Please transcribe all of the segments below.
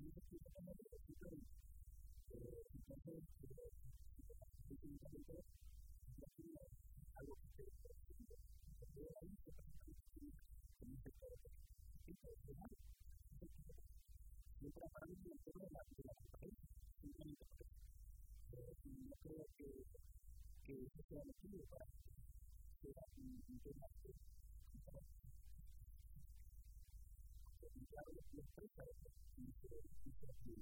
que se sea elegido para que sea un tema que el que és Thank you.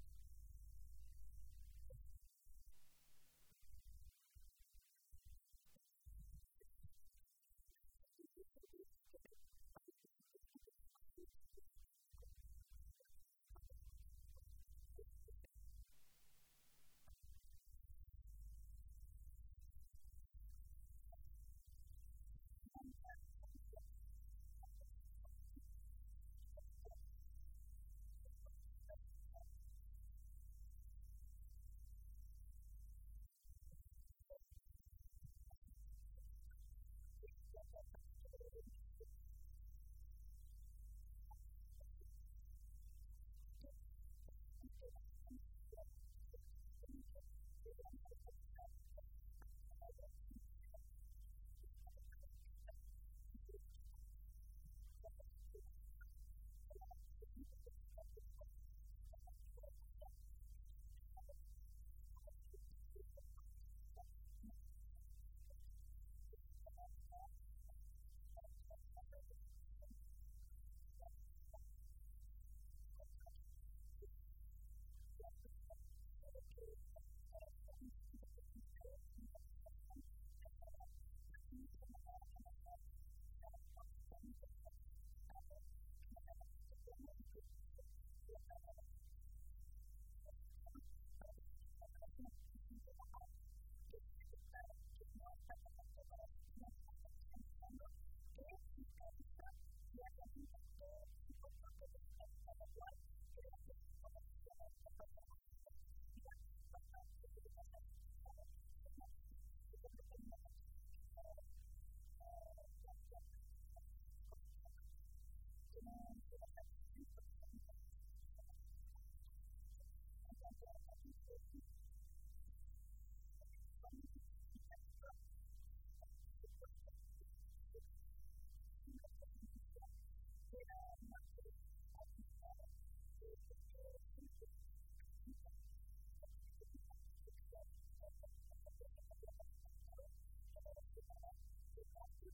Thank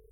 you.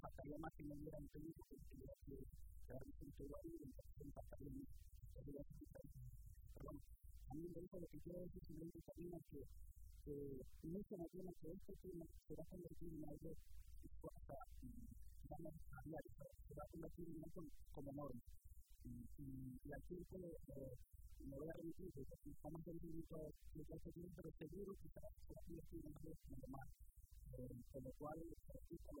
pasaría más que me hubieran pedido que tuviera que quedarme sin todo ahí, entonces pasaría más. Pero a mí me dijo lo que quiero decir simplemente también es que mucho más bien que este tema se va a convertir en algo ya no es hablar, se va a convertir en algo como norma. Y, y, y aquí eh, me voy a remitir, porque estamos en el límite de clase bien, pero seguro que se va a convertir en algo normal. Eh, con lo cual, aquí eh, como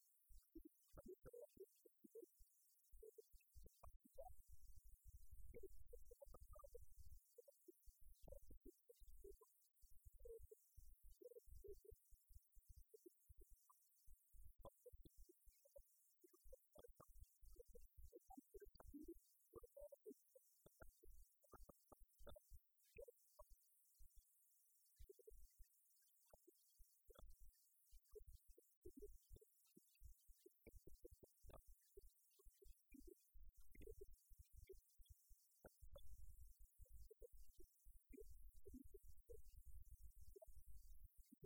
長い間、彼は彼の家族である。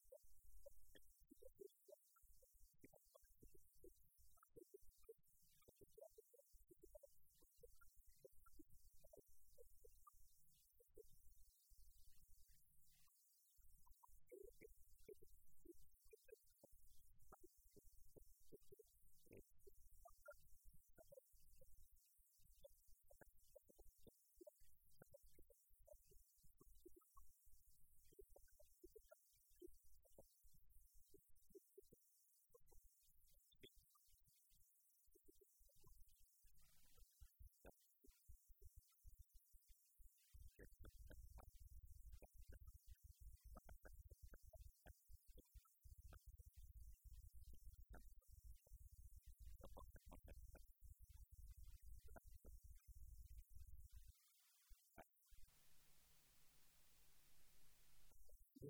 山崎県の渋谷区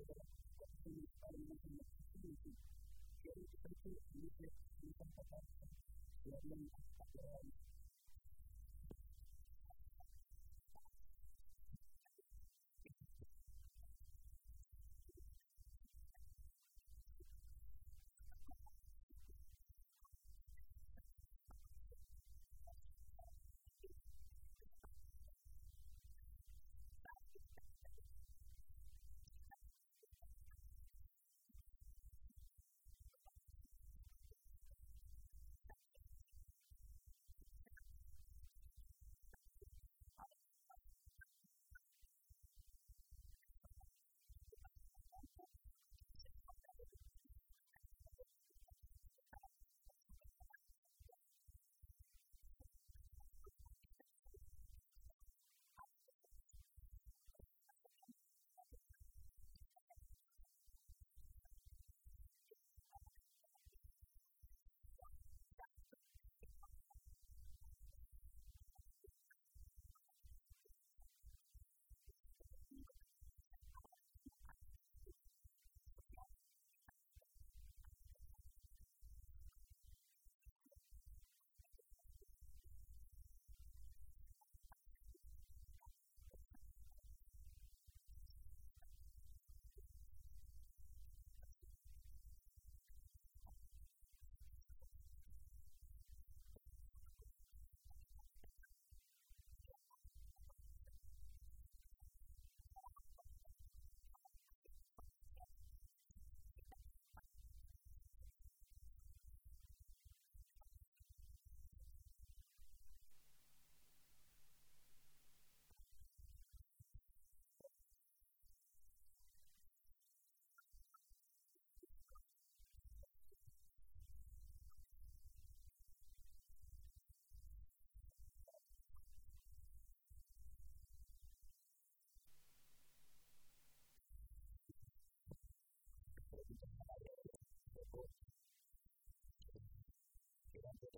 Jadi, kita itu bisa disampaikan dari aspek lain.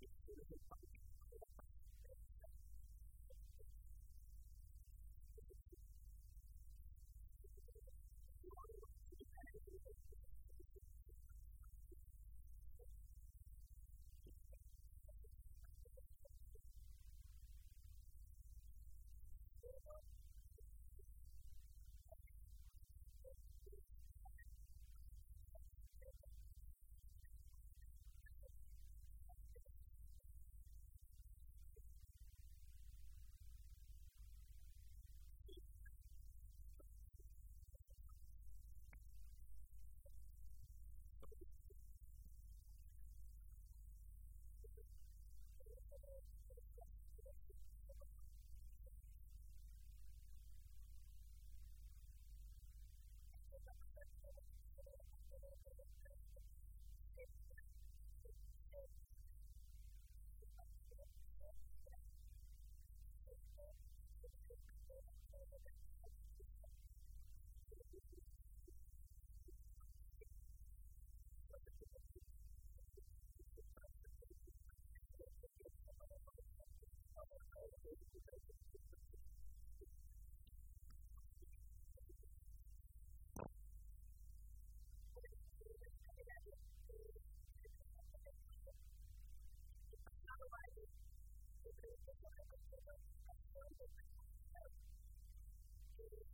the Thank you.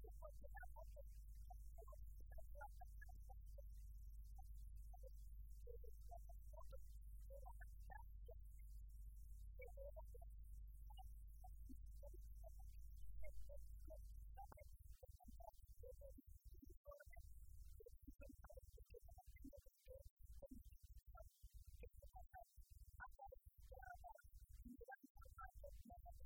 that is what you have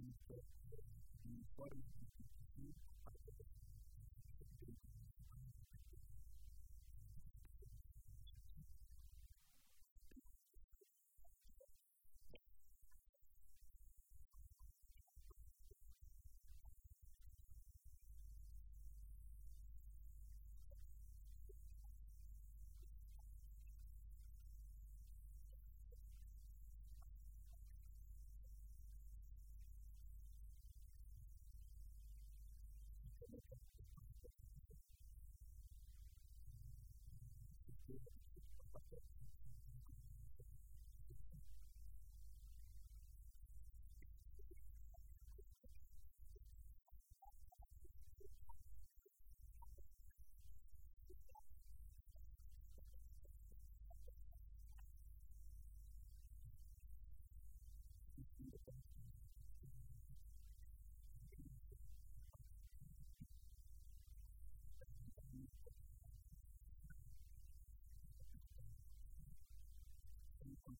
things that you study, you can see, I think process.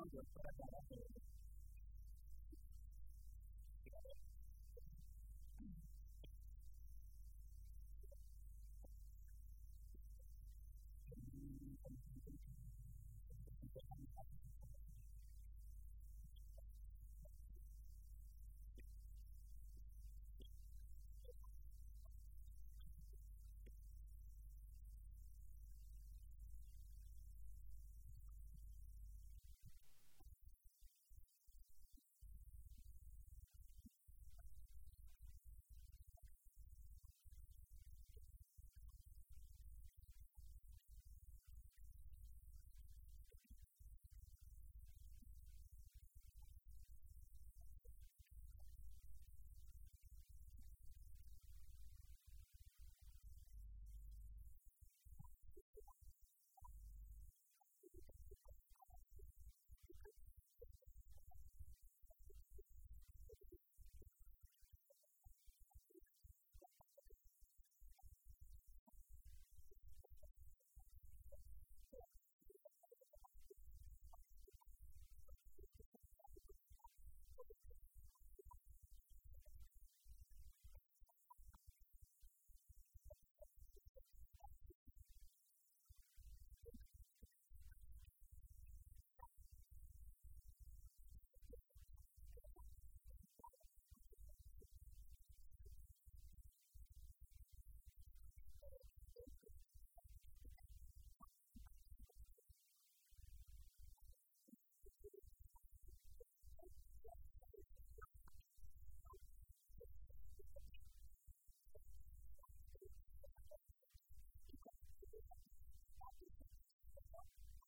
I'm Thank you.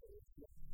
Thank you.